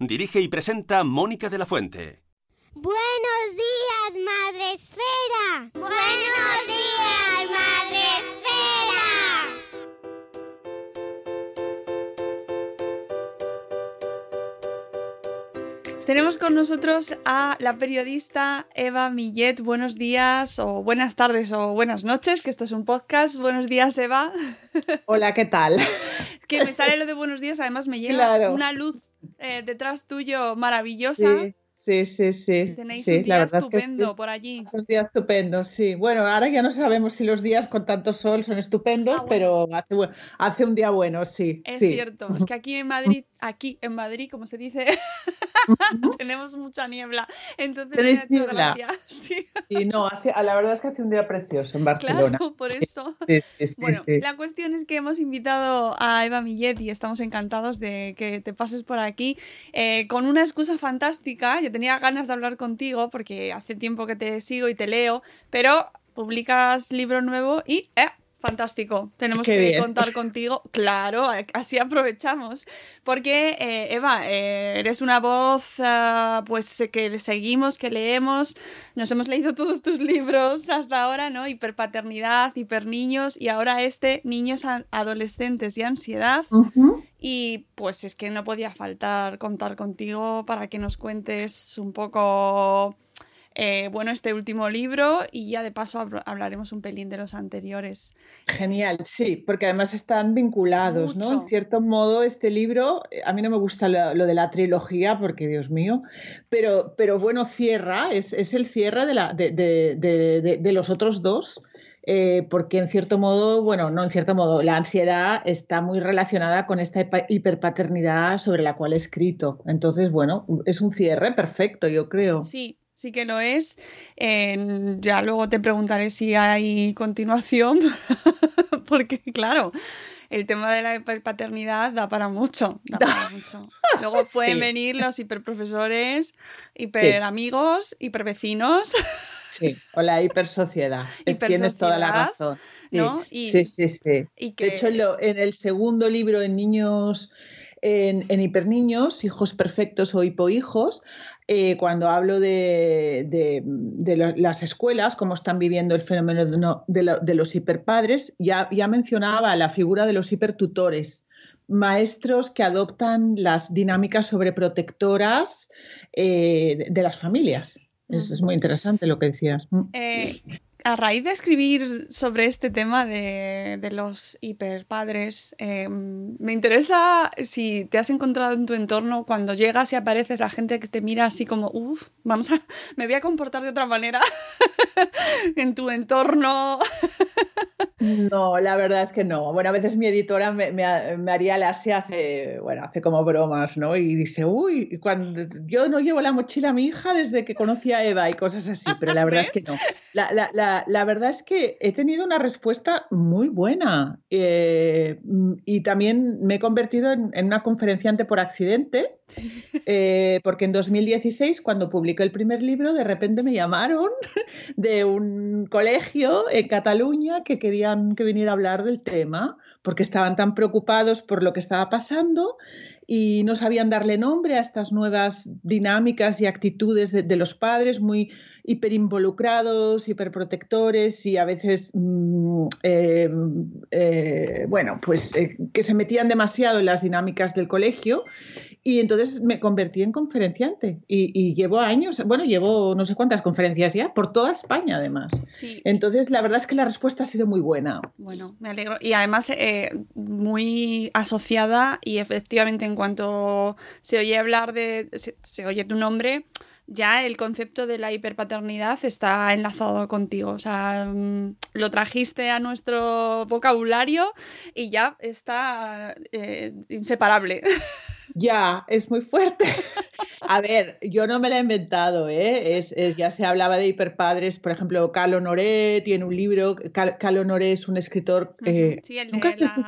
Dirige y presenta Mónica de la Fuente. Buenos días, Madre Esfera. Buenos días, Madre Esfera. Tenemos con nosotros a la periodista Eva Millet. Buenos días o buenas tardes o buenas noches, que esto es un podcast. Buenos días, Eva. Hola, ¿qué tal? que me sale lo de buenos días, además me llega Claro. una luz eh, detrás tuyo maravillosa. Sí, sí. sí Tenéis sí, un día verdad es que estupendo por allí. Es un día estupendo, sí. Bueno, ahora ya no sabemos si los días con tanto sol son estupendos, Ah, bueno. pero hace, un día bueno, sí. Es sí. cierto, es que aquí en Madrid, aquí en Madrid, como se dice, tenemos mucha niebla. Entonces me ¿Tenéis ha hecho niebla? gracia. Sí, Y no, hace, la verdad es que hace un día precioso en Barcelona. claro, por eso. Bueno, la cuestión es que hemos invitado a Eva Millet y estamos encantados de que te pases por aquí eh, con una excusa fantástica. Yo tenía ganas de hablar contigo porque hace tiempo que te sigo y te leo, pero publicas libro nuevo y ¡eh! Fantástico, tenemos Qué que bien. contar contigo. Claro, así aprovechamos. Porque, eh, Eva, eh, eres una voz ah, pues que seguimos, que leemos. Nos hemos leído todos tus libros hasta ahora, ¿no? Hiperpaternidad, hiperniños y ahora este, niños, adolescentes y ansiedad. Ujú. Y pues es que no podía faltar contar contigo para que nos cuentes un poco, eh, bueno, este último libro y ya de paso habl- hablaremos un pelín de los anteriores. Genial, sí, porque además están vinculados, ¿no? En cierto modo, este libro, eh, a mí no me gusta lo, lo de la trilogía, porque Dios mío, pero, pero bueno, cierra, es, es el cierre de, la, de- de- de los otros dos, eh, porque en cierto modo, bueno, no en cierto modo, la ansiedad está muy relacionada con esta hiperpaternidad sobre la cual he escrito. Entonces, bueno, es un cierre perfecto, yo creo. Sí, sí que lo es. Eh, ya luego te preguntaré si hay continuación, porque claro, el tema de la hiperpaternidad da para mucho, da para mucho. Luego pueden Sí. venir los hiperprofesores, hiperamigos, hipervecinos, Sí, o la hipersociedad. Es- Tienes toda la Hipersociedad, razón. Sí, ¿no? Y- sí, sí, sí. y que De hecho, en, lo- en el segundo libro, en niños, en, en hiperniños, hijos perfectos o hipohijos, eh, cuando hablo de, de- de lo- las escuelas, cómo están viviendo el fenómeno de, no- de lo- de los hiperpadres, ya, ya mencionaba la figura de los hipertutores, maestros que adoptan las dinámicas sobreprotectoras eh, de las familias. Es, es muy interesante lo que decías. Mm. Eh, a raíz de escribir sobre este tema de, de los hiperpadres, eh, me interesa si te has encontrado en tu entorno cuando llegas y apareces la gente que te mira así como, uff, vamos a, me voy a comportar de otra manera en tu entorno. No, la verdad es que no. Bueno, a veces mi editora me, me, me haría la se hace, bueno, hace como bromas, ¿no? Y dice, uy, cuando yo no llevo la mochila a mi hija desde que conocí a Eva y cosas así, pero la verdad es que no. La, la, la, la, verdad es que he tenido una respuesta muy buena eh, y también me he convertido en, en una conferenciante por accidente, eh, porque en 2016, cuando publiqué el primer libro, de repente me llamaron de un colegio en Cataluña que quería que viniera a hablar del tema, porque estaban tan preocupados por lo que estaba pasando y no sabían darle nombre a estas nuevas dinámicas y actitudes de, de los padres muy hiperinvolucrados, hiperprotectores y a veces, eh, eh, bueno, pues eh, que se metían demasiado en las dinámicas del colegio y entonces me convertí en conferenciante y, y, llevo años, bueno, llevo no sé cuántas conferencias ya, por toda España además. Sí. Entonces, la verdad es que la respuesta ha sido muy buena. Bueno, me alegro. Y además, eh, muy asociada y efectivamente en cuanto se oye hablar de, se, se oye tu nombre, ya el concepto de la hiperpaternidad está enlazado contigo. O sea, mm, lo trajiste a nuestro vocabulario y ya está eh, inseparable. Ya, es muy fuerte. A ver, yo no me la he inventado, ¿eh? Es, es, ya se hablaba de hiperpadres, por ejemplo, Cal Honoré tiene un libro, Cal Honoré es un escritor... Eh, sí, el ¿Nunca has visto.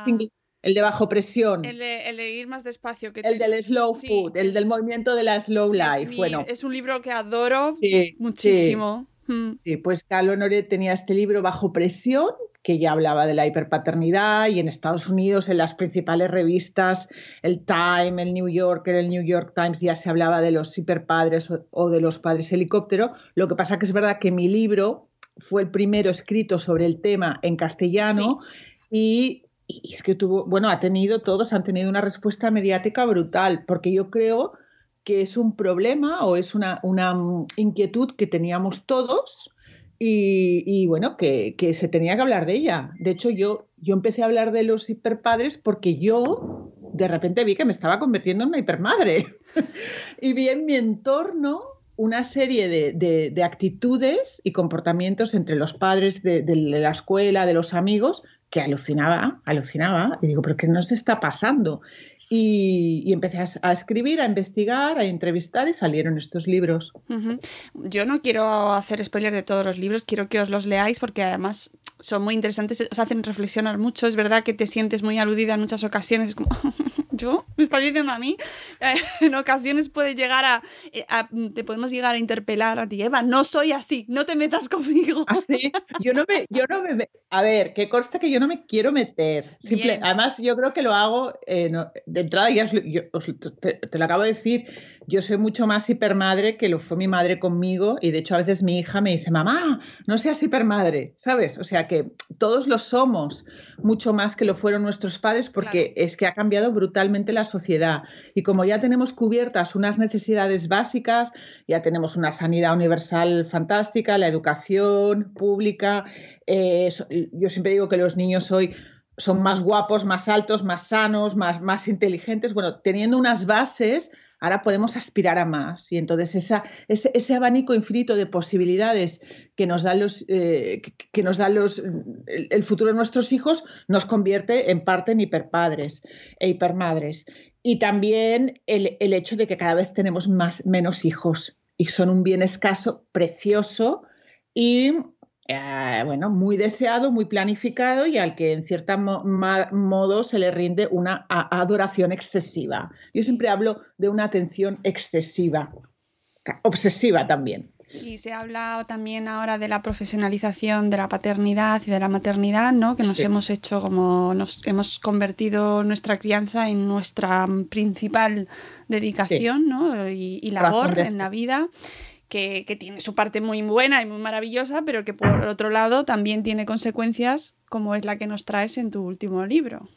El de bajo presión. El de, el de, ir más despacio. Que el te... del slow sí, food, el es, del movimiento de la slow life. Mi, bueno. es un libro que adoro sí, muchísimo. Sí, mm. sí pues Honoré tenía este libro bajo presión que ya hablaba de la hiperpaternidad y en Estados Unidos en las principales revistas, el Time, el New Yorker, el New York Times ya se hablaba de los hiperpadres o, o de los padres helicóptero. Lo que pasa que es verdad que mi libro fue el primero escrito sobre el tema en castellano sí. y y es que tuvo, bueno, ha tenido, todos han tenido una respuesta mediática brutal, porque yo creo que es un problema o es una, una inquietud que teníamos todos y, y bueno, que, que, se tenía que hablar de ella. De hecho, yo, yo empecé a hablar de los hiperpadres porque yo de repente vi que me estaba convirtiendo en una hipermadre y vi en mi entorno una serie de, de, de, actitudes y comportamientos entre los padres de, la escuela, de los amigos, que alucinaba, alucinaba, y digo, pero ¿qué nos está pasando? Y, y empecé a, escribir, a investigar, a entrevistar y salieron estos libros. Yo no quiero hacer spoiler de todos los libros, quiero que os los leáis porque además son muy interesantes, os hacen reflexionar mucho, es verdad que te sientes muy aludida en muchas ocasiones, es como, yo, me está diciendo a mí, eh, en ocasiones puede llegar a, eh, a, te podemos llegar a interpelar a ti, Eva, no soy así, no te metas conmigo. Así, ¿Ah, yo no me, yo no me, a ver, que consta que yo no me quiero meter, Simple, además yo creo que lo hago, eh, no, de entrada ya os, yo, os, te, te, lo acabo de decir, yo soy mucho más hipermadre que lo fue mi madre conmigo y de hecho a veces mi hija me dice, mamá, no seas hipermadre, ¿sabes? O sea que todos lo somos mucho más que lo fueron nuestros padres porque claro. es que ha cambiado brutalmente la sociedad y como ya tenemos cubiertas unas necesidades básicas, ya tenemos una sanidad universal fantástica, la educación pública, eh, yo siempre digo que los niños hoy son más guapos, más altos, más sanos, más, más inteligentes, bueno, teniendo unas bases ahora podemos aspirar a más. Y entonces ese, abanico infinito de posibilidades que nos los, eh, el, futuro de nuestros hijos nos convierte en parte en hiperpadres e hipermadres. Y también el, el hecho de que cada vez tenemos más, menos hijos y son un bien escaso, precioso y eh, bueno, muy deseado, muy planificado y al que en cierto mo modo se le rinde una adoración excesiva. Yo siempre hablo de una atención excesiva, obsesiva también. Sí, se habla también ahora de la profesionalización de la paternidad y de la maternidad, ¿no? Que nos sí. hemos hecho como nos hemos convertido nuestra crianza en nuestra principal dedicación, sí. ¿no? Y, y labor en la vida. Que, tiene su parte muy buena y muy maravillosa, pero que por otro lado también tiene consecuencias como es la que nos traes en tu último libro.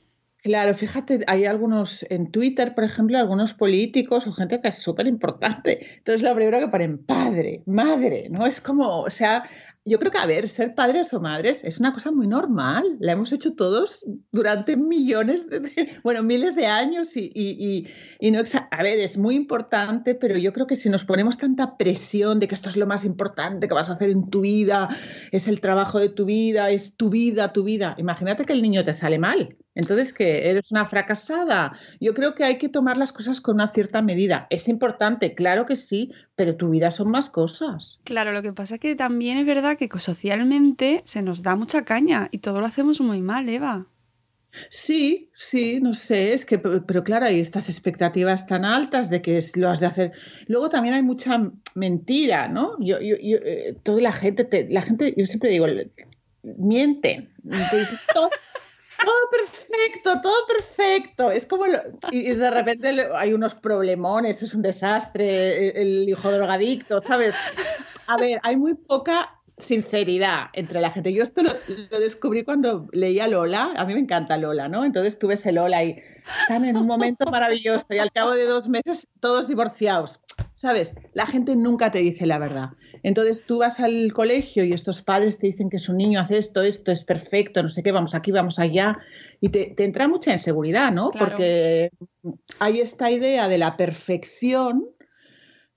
Claro, fíjate, hay algunos en Twitter, por ejemplo, algunos políticos o gente que es súper importante. Entonces, lo primero que ponen padre, madre, ¿no? Es como, o sea, yo creo que, a ver, ser padres o madres es una cosa muy normal. La hemos hecho todos durante millones, de, bueno, miles de años y, y, y, no, a ver, es muy importante, pero yo creo que si nos ponemos tanta presión de que esto es lo más importante que vas a hacer en tu vida, es el trabajo de tu vida, es tu vida, tu vida, imagínate que el niño te sale mal. Entonces, que eres una fracasada. Yo creo que hay que tomar las cosas con una cierta medida. Es importante, claro que sí, pero tu vida son más cosas. Claro, lo que pasa es que también es verdad que socialmente se nos da mucha caña y todo lo hacemos muy mal, Eva. Sí, sí, no sé, es que, pero claro, hay estas expectativas tan altas de que lo has de hacer. Luego también hay mucha mentira, ¿no? Yo, yo, yo eh, toda la gente, la gente, yo siempre digo, mienten. Te todo, todo perfecto, todo perfecto. Es como, y de repente hay unos problemones, es un desastre, el hijo drogadicto, ¿sabes? A ver, hay muy poca sinceridad entre la gente. Yo esto lo, descubrí cuando leía Lola, a mí me encanta Lola, ¿no? Entonces tuve ese Lola y están en un momento maravilloso y al cabo de dos meses todos divorciados. ¿Sabes? La gente nunca te dice la verdad. Entonces tú vas al colegio y estos padres te dicen que su niño hace esto, esto es perfecto, no sé qué, vamos aquí, vamos allá, y te, entra mucha inseguridad, ¿no? Porque hay esta idea de la perfección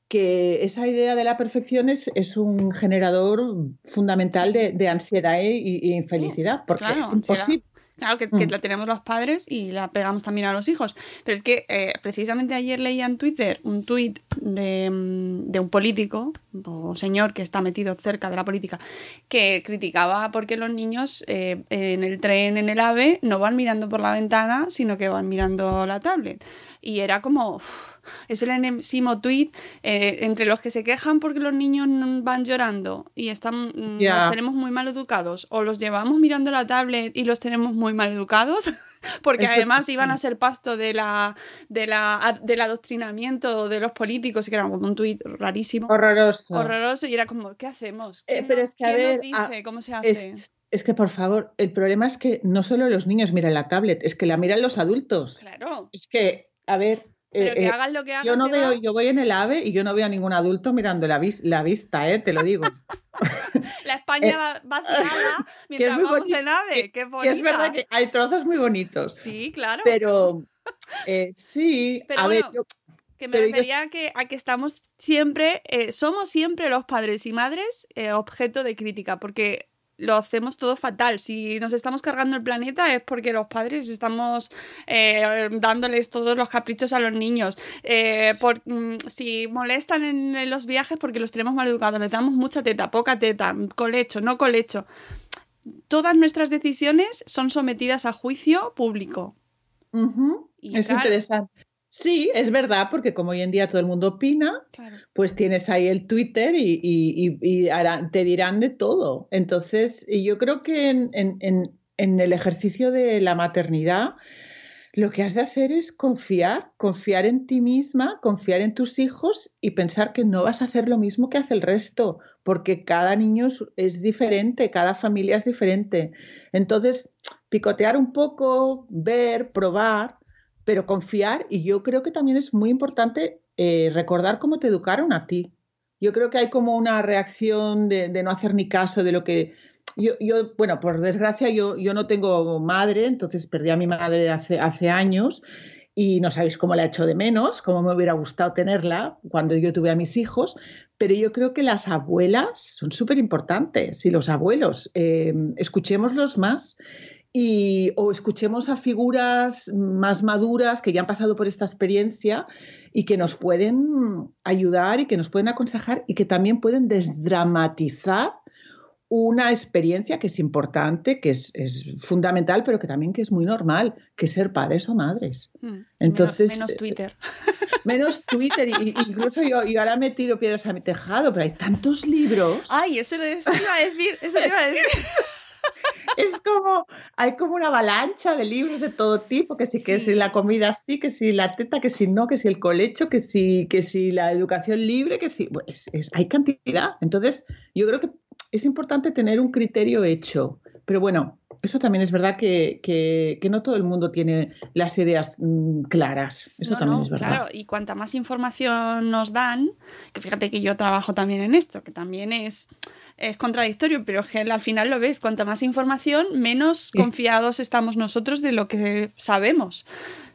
que esa idea de la perfección es, es un generador fundamental de, ansiedad e, infelicidad, porque es imposible. Claro, que, mm. la tenemos los padres y la pegamos también a los hijos. Pero es que eh, precisamente ayer leía en Twitter un tuit de, mm, de, un político, o señor que está metido cerca de la política, que criticaba porque los niños eh, en el tren, en el AVE, no van mirando por la ventana, sino que van mirando la tablet. Y era como... Es el enésimo tweet eh, entre los que se quejan porque los niños van llorando y están, mm, los tenemos muy mal educados, o los llevamos mirando la tablet y los tenemos muy mal educados, porque además iban a ser pasto de la, de la, del adoctrinamiento de los políticos, y que era un tuit rarísimo. Horroroso. Horroroso, y era como, ¿qué hacemos? Eh, pero es que a ver, dice? ¿Cómo se hace? Es, que, por favor, el problema es que no solo los niños miran la tablet, es que la miran los adultos. Claro. Es que, a ver, pero que eh, hagan lo que hagan. Yo no veo, yo voy en el AVE y yo no veo a ningún adulto mirando la, la vista, ¿eh? te lo digo. la España eh, vaciada mientras vamos en AVE, qué bonita. es verdad que hay trozos muy bonitos. Sí, claro. Pero sí, a ver, que me refería que, a que estamos siempre, somos siempre los padres y madres objeto de crítica, porque lo hacemos todo fatal. Si nos estamos cargando el planeta es porque los padres estamos eh, dándoles todos los caprichos a los niños. Eh, por, mm, si molestan en, los viajes porque los tenemos mal educados, les damos mucha teta, poca teta, colecho, no colecho. Todas nuestras decisiones son sometidas a juicio público. es interesante. Sí, es verdad, porque como hoy en día todo el mundo opina, pues tienes ahí el Twitter y, te dirán de todo. Entonces, yo creo que en, el ejercicio de la maternidad, lo que has de hacer es confiar, confiar en ti misma, confiar en tus hijos y pensar que no vas a hacer lo mismo que hace el resto, porque cada niño es diferente, cada familia es diferente. Entonces, picotear un poco, ver, probar pero confiar y yo creo que también es muy importante eh, recordar cómo te educaron a ti. Yo creo que hay como una reacción de, no hacer ni caso de lo que... Yo, yo bueno, por desgracia yo, yo no tengo madre, entonces perdí a mi madre hace, hace años y no sabéis cómo la he hecho de menos, cómo me hubiera gustado tenerla cuando yo tuve a mis hijos, pero yo creo que las abuelas son súper importantes y los abuelos, eh, escuchémoslos más y, o escuchemos a figuras más maduras que ya han pasado por esta experiencia y que nos pueden ayudar y que nos pueden aconsejar y que también pueden desdramatizar una experiencia que es importante, que es, fundamental, pero que también que es muy normal, que es ser padres o madres. Hmm, Entonces, menos, Twitter. Menos Twitter, incluso yo, yo, ahora me tiro piedras a mi tejado, pero hay tantos libros. Ay, eso, eso iba a decir, eso te iba a decir. es como, hay como una avalancha de libros de todo tipo, que si, que si la comida sí, que si la teta, que si no, que si el colecho, que si, que si la educación libre, que si, es, hay cantidad. Entonces, yo creo que es importante tener un criterio hecho, pero bueno, Eso también es verdad que, que, no todo el mundo tiene las ideas mm, claras. Eso también es verdad. Claro, y cuanta más información nos dan, que fíjate que yo trabajo también en esto, que también es, es contradictorio, pero que al final lo ves, cuanta más información, menos confiados estamos nosotros de lo que sabemos.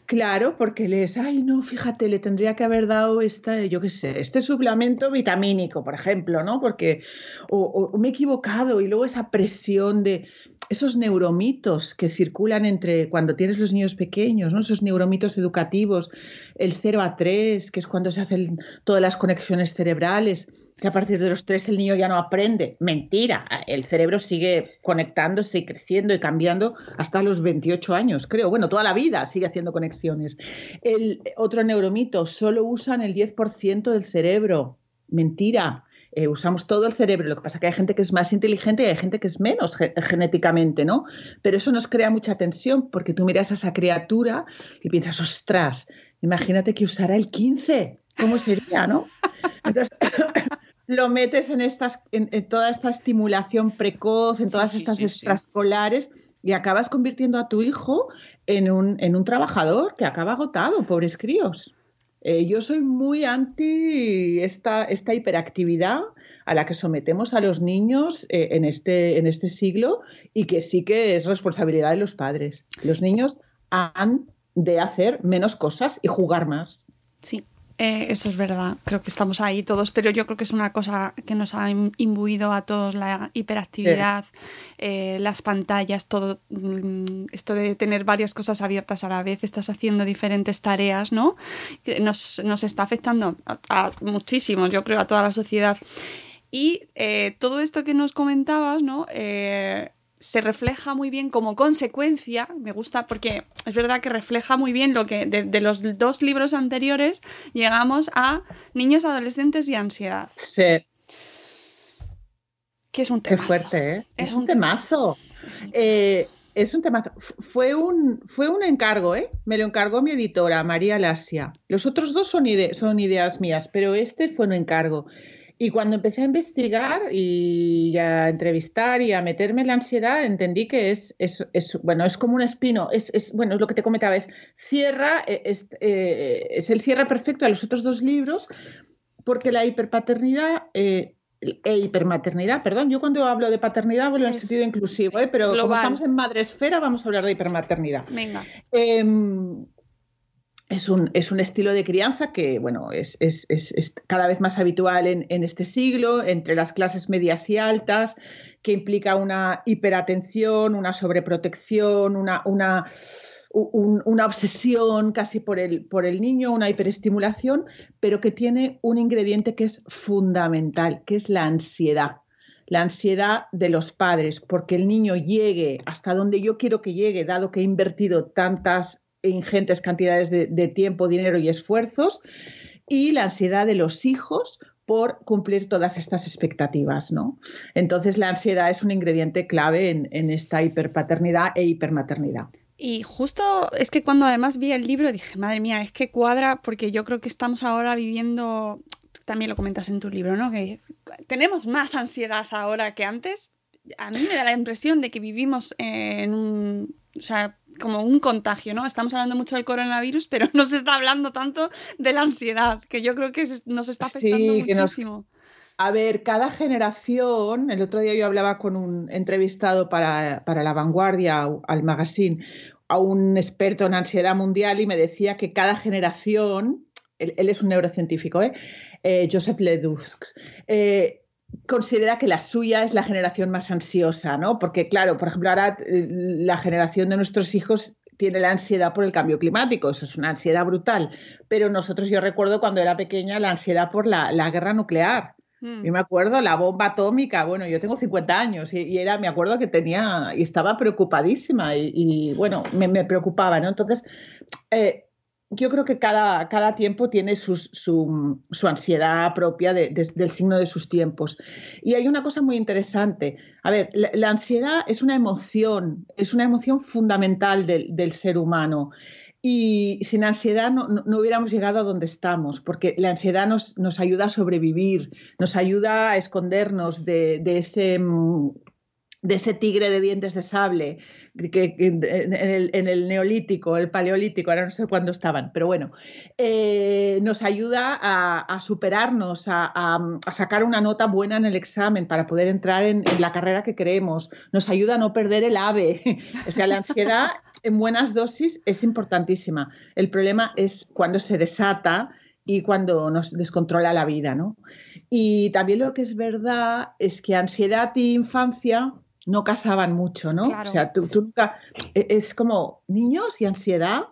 Claro, porque les, ay, no, fíjate, le tendría que haber dado esta, yo qué sé, este suplemento vitamínico, por ejemplo, ¿no? Porque, o, me he equivocado y luego esa presión de esos neuromitos que circulan entre cuando tienes los niños pequeños, ¿no? Esos neuromitos educativos, el 0 a 3, que es cuando se hacen todas las conexiones cerebrales que a partir de los tres el niño ya no aprende. Mentira, el cerebro sigue conectándose y creciendo y cambiando hasta los 28 años, creo. Bueno, toda la vida sigue haciendo conexiones. El otro neuromito, solo usan el 10% del cerebro. Mentira. Eh, usamos todo el cerebro, lo que pasa es que hay gente que es más inteligente y hay gente que es menos genéticamente, ¿no? Pero eso nos crea mucha tensión porque tú miras a esa criatura y piensas, ostras, imagínate que usara el 15, ¿cómo sería, no? Entonces, lo metes en, estas, en, toda esta estimulación precoz, en todas estas extraescolares y acabas convirtiendo a tu hijo en un, en un trabajador que acaba agotado, pobres críos. Eh, yo soy muy anti esta, esta, hiperactividad a la que sometemos a los niños eh, en, este, en este siglo y que sí que es responsabilidad de los padres. Los niños han de hacer menos cosas y jugar más. Sí, eh, eso es verdad, creo que estamos ahí todos, pero yo creo que es una cosa que nos ha imbuido a todos la hiperactividad, eh, las pantallas, todo mm, esto de tener varias cosas abiertas a la vez, estás haciendo diferentes tareas, ¿no? Nos, nos está afectando a, muchísimo, yo creo, a toda la sociedad. Y eh, todo esto que nos comentabas, ¿no? Se refleja muy bien como consecuencia, me gusta porque es verdad que refleja muy bien lo que de, los dos libros anteriores llegamos a niños, adolescentes y ansiedad. Sí. Que es un temazo. Qué fuerte, ¿eh? Es, un temazo. Eh, es un temazo. Fue un, fue un encargo, ¿eh? Me lo encargó mi editora, María Lasia. Los otros dos son, son ideas mías, pero este fue un encargo. Y cuando empecé a investigar y a entrevistar y a meterme en la ansiedad, entendí que es, es, es bueno, es como un espino, es, es, bueno, es lo que te comentaba, es cierra, eh, es, eh, es el cierre perfecto a los otros dos libros, porque la hiperpaternidad eh, e hipermaternidad, perdón, yo cuando hablo de paternidad hablo en sentido inclusivo, ¿eh? pero como estamos en madre esfera, vamos a hablar de hipermaternidad. Venga. Es un, es un, estilo de crianza que, bueno, es, es, es cada vez más habitual en, en, este siglo, entre las clases medias y altas, que implica una hiperatención, una sobreprotección, una, una, una obsesión casi por el, por el niño, una hiperestimulación, pero que tiene un ingrediente que es fundamental, que es la ansiedad. La ansiedad de los padres, porque el niño llegue hasta donde yo quiero que llegue, dado que he invertido tantas ingentes cantidades de, tiempo, dinero y esfuerzos, y la ansiedad de los hijos por cumplir todas estas expectativas, ¿no? Entonces la ansiedad es un ingrediente clave en, esta hiperpaternidad e hipermaternidad. Y justo es que cuando además vi el libro dije, madre mía, es que cuadra porque yo creo que estamos ahora viviendo, también lo comentas en tu libro, ¿no? Que tenemos más ansiedad ahora que antes. A mí me da la impresión de que vivimos en un, o sea, como un contagio, ¿no? Estamos hablando mucho del coronavirus, pero no se está hablando tanto de la ansiedad, que yo creo que nos está afectando muchísimo. A ver, cada generación, el otro día yo hablaba con un entrevistado para, para La Vanguardia, al magazine, a un experto en ansiedad mundial y me decía que cada generación, él, es un neurocientífico, ¿eh? eh Joseph Leduc, eh, considera que la suya es la generación más ansiosa, ¿no? Porque, claro, por ejemplo, ahora eh, la generación de nuestros hijos tiene la ansiedad por el cambio climático, eso es una ansiedad brutal. Pero nosotros, yo recuerdo cuando era pequeña, la ansiedad por la, guerra nuclear. Mm. Y me acuerdo la bomba atómica, bueno, yo tengo 50 años y, era, me acuerdo que tenía, y estaba preocupadísima y, bueno, me, me, preocupaba, ¿no? Entonces, eh, yo creo que cada, cada tiempo tiene su, su, ansiedad propia del signo de sus tiempos. Y hay una cosa muy interesante. A ver, la, ansiedad es una emoción, es una emoción fundamental del, del ser humano. Y sin ansiedad no, no, hubiéramos llegado a donde estamos, porque la ansiedad nos, nos ayuda a sobrevivir, nos ayuda a escondernos de, de ese de ese tigre de dientes de sable que, en, el, neolítico, el paleolítico, ahora no sé cuándo estaban, pero bueno, eh, nos ayuda a, superarnos, a, sacar una nota buena en el examen para poder entrar en, la carrera que queremos, nos ayuda a no perder el ave. o sea, la ansiedad en buenas dosis es importantísima. El problema es cuando se desata y cuando nos descontrola la vida, ¿no? Y también lo que es verdad es que ansiedad y infancia no casaban mucho, ¿no? O sea, tú, nunca. E, es como niños y ansiedad.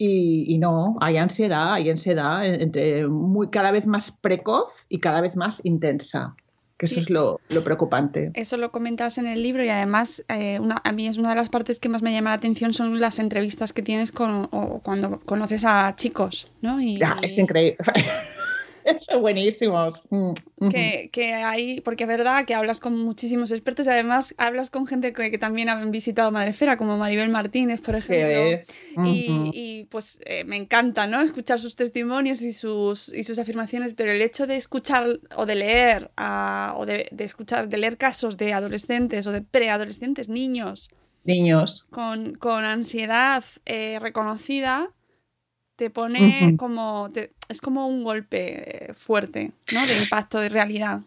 Y, no, hay ansiedad, hay ansiedad entre muy, cada vez más precoz y cada vez más intensa. Que eso es lo, preocupante. Eso lo comentas en el libro y además eh, a mí es una de las partes que más me llama la atención son las entrevistas que tienes con, cuando conoces a chicos, ¿no? Y, es increíble. Son buenísimos. Mm, que, hay, porque es verdad que hablas con muchísimos expertos y además hablas con gente que, también han visitado Madrefera, como Maribel Martínez, por ejemplo. y, pues eh, me encanta, ¿no? Escuchar sus testimonios y sus, y sus afirmaciones, pero el hecho de escuchar o de leer, o de, escuchar, de leer casos de adolescentes o de preadolescentes, niños. Niños. Con, con ansiedad eh, reconocida, te pone como, es como un golpe fuerte, ¿no? De impacto de realidad.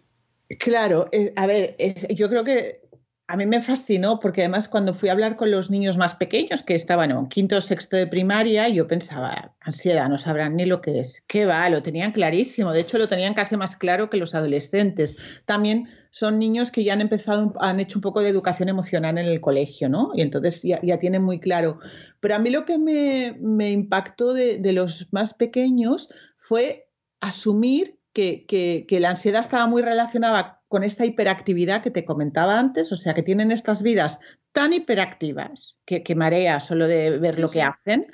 Claro, eh, a ver, yo creo que a mí me fascinó porque además cuando fui a hablar con los niños más pequeños, que estaban en quinto o sexto de primaria, yo pensaba, ansiedad, no sabrán ni lo que es. ¿Qué va? Lo tenían clarísimo. De hecho, lo tenían casi más claro que los adolescentes. También son niños que ya han empezado, han hecho un poco de educación emocional en el colegio, ¿no? Y entonces ya, tienen muy claro. Pero a mí lo que me, impactó de, los más pequeños fue asumir que, que la ansiedad estaba muy relacionada con esta hiperactividad que te comentaba antes, o sea, que tienen estas vidas tan hiperactivas que, que marea solo de ver lo que hacen,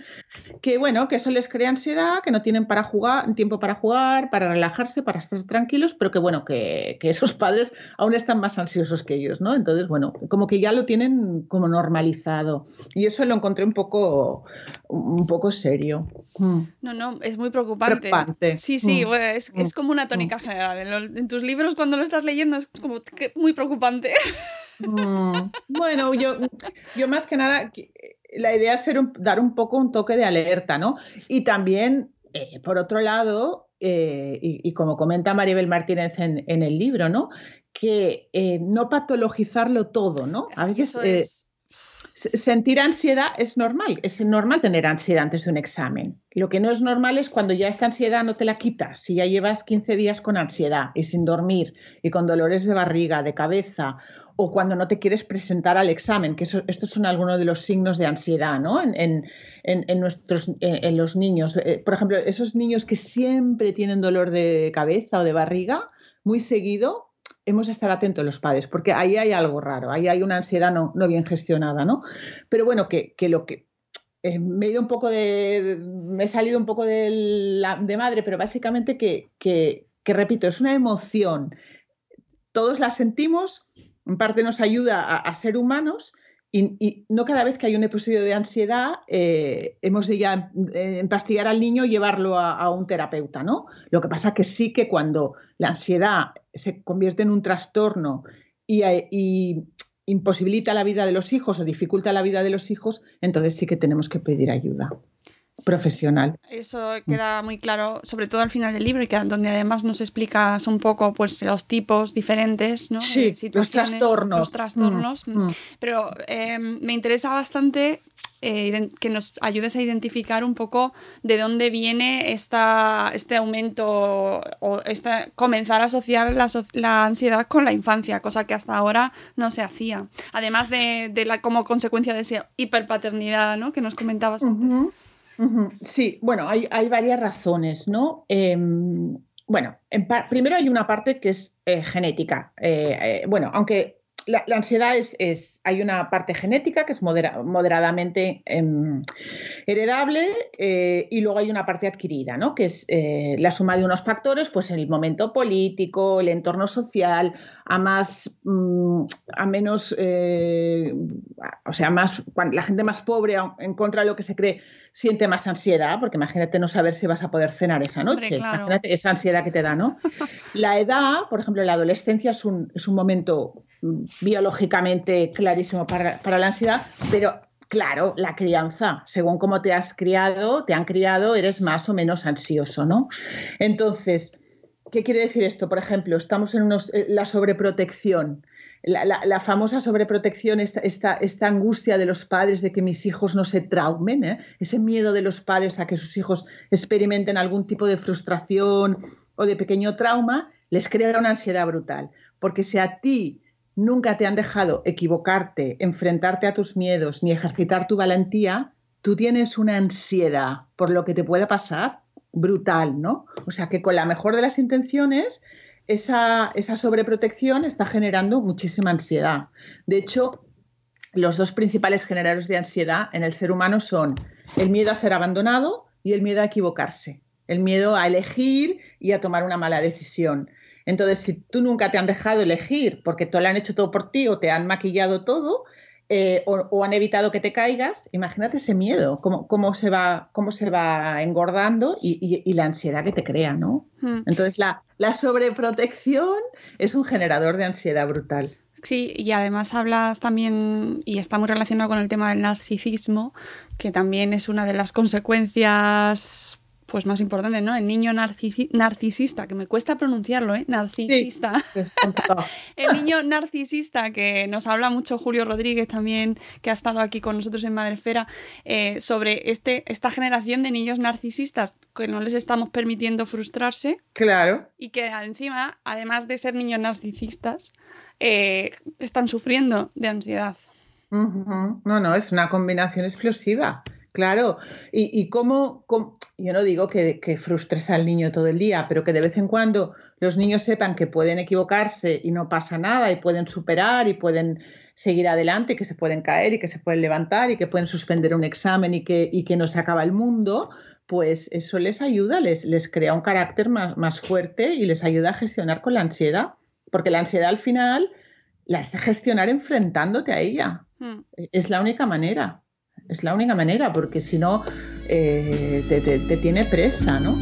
que bueno, que eso les crea ansiedad, que no tienen para jugar, tiempo para jugar, para relajarse, para estar tranquilos, pero que bueno, que, esos padres aún están más ansiosos que ellos, ¿no? Entonces, bueno, como que ya lo tienen como normalizado. Y eso lo encontré un poco, un poco serio. Mm. No, no, es muy preocupante. Sí, sí, mm. es, es, como una tónica mm. general. En, en tus libros, cuando lo estás leyendo, es como que muy preocupante. Mm, bueno, yo, yo más que nada, la idea es ser dar un poco un toque de alerta, ¿no? Y también, eh, por otro lado, eh, y, como comenta Maribel Martínez en, el libro, ¿no? Que eh, no patologizarlo todo, ¿no? A veces sentir ansiedad es normal, es normal tener ansiedad antes de un examen. Lo que no es normal es cuando ya esta ansiedad no te la quitas, si ya llevas 15 días con ansiedad y sin dormir y con dolores de barriga, de cabeza o cuando no te quieres presentar al examen, que estos son algunos de los signos de ansiedad ¿no? en, nuestros, en, los niños. Eh, por ejemplo, esos niños que siempre tienen dolor de cabeza o de barriga, muy seguido, hemos de estar atentos los padres, porque ahí hay algo raro, ahí hay una ansiedad no, bien gestionada, ¿no? Pero bueno, que, lo que... Eh, me he ido un poco de. Me he salido un poco de, de madre, pero básicamente que, que, repito, es una emoción. Todos la sentimos, en parte nos ayuda a, ser humanos y, no cada vez que hay un episodio de ansiedad eh, hemos de ya eh, empastigar al niño y llevarlo a, un terapeuta, ¿no? Lo que pasa que sí que cuando la ansiedad se convierte en un trastorno y, y imposibilita la vida de los hijos o dificulta la vida de los hijos, entonces sí que tenemos que pedir ayuda profesional. Eso queda muy claro, sobre todo al final del libro, y que, donde además nos explicas un poco pues, los tipos diferentes, ¿no? Sí, los trastornos. Los trastornos. Mm, mm. Pero em, me interesa bastante eh, que nos ayudes a identificar un poco de dónde viene esta, este aumento o esta, comenzar a asociar la, ansiedad con la infancia, cosa que hasta ahora no se hacía. Además de, la, como consecuencia de esa hiperpaternidad ¿no? que nos comentabas antes. Sí, bueno, hay, varias razones, ¿no? Em, bueno, primero hay una parte que es eh, genética. Eh, eh, bueno, aunque la, ansiedad es, hay una parte genética que es moderadamente em, heredable eh, y luego hay una parte adquirida, ¿no? que es eh, la suma de unos factores, pues el momento político, el entorno social, a más, mm, a menos, eh, o sea, más, la gente más pobre, en contra de lo que se cree, siente más ansiedad, porque imagínate no saber si vas a poder cenar esa noche, imagínate esa ansiedad que te da, ¿no? La edad, por ejemplo, la adolescencia es un, es un momento biológicamente clarísimo para, para la ansiedad, pero Claro, la crianza, según cómo te has criado, te han criado, eres más o menos ansioso, ¿no? Entonces, ¿qué quiere decir esto? Por ejemplo, estamos en unos, eh, la sobreprotección. La, famosa sobreprotección, esta, esta, angustia de los padres de que mis hijos no se traumen, ¿eh? ese miedo de los padres a que sus hijos experimenten algún tipo de frustración o de pequeño trauma, les crea una ansiedad brutal. Porque si a ti nunca te han dejado equivocarte, enfrentarte a tus miedos ni ejercitar tu valentía, tú tienes una ansiedad por lo que te pueda pasar brutal, ¿no? O sea que con la mejor de las intenciones, esa, esa sobreprotección está generando muchísima ansiedad. De hecho, los dos principales generadores de ansiedad en el ser humano son el miedo a ser abandonado y el miedo a equivocarse, el miedo a elegir y a tomar una mala decisión. Entonces, si tú nunca te han dejado elegir porque te lo han hecho todo por ti o te han maquillado todo eh, o, han evitado que te caigas, imagínate ese miedo, cómo, cómo, se, va, cómo se va engordando y, la ansiedad que te crea, ¿no? Hmm. Entonces, la, la sobreprotección es un generador de ansiedad brutal. Sí, y además hablas también, y está muy relacionado con el tema del narcisismo, que también es una de las consecuencias pues más importante, ¿no? El niño narcisista, que me cuesta pronunciarlo, ¿eh? Narcisista. el niño narcisista, que nos habla mucho Julio Rodríguez también, que ha estado aquí con nosotros en Madrefera, eh, sobre este, esta generación de niños narcisistas que no les estamos permitiendo frustrarse. Claro. Y que encima, además de ser niños narcisistas, eh, están sufriendo de ansiedad. No, no, es una combinación explosiva. Claro, y, cómo, yo no digo que, frustres al niño todo el día, pero que de vez en cuando los niños sepan que pueden equivocarse y no pasa nada y pueden superar y pueden seguir adelante, que se pueden caer y que se pueden levantar y que pueden suspender un examen y que, y que no se acaba el mundo, pues eso les ayuda, les, les crea un carácter más, fuerte y les ayuda a gestionar con la ansiedad, porque la ansiedad al final la has de gestionar enfrentándote a ella. Hmm. Es la única manera. Es la única manera, porque si no, eh, te, tiene presa, ¿no?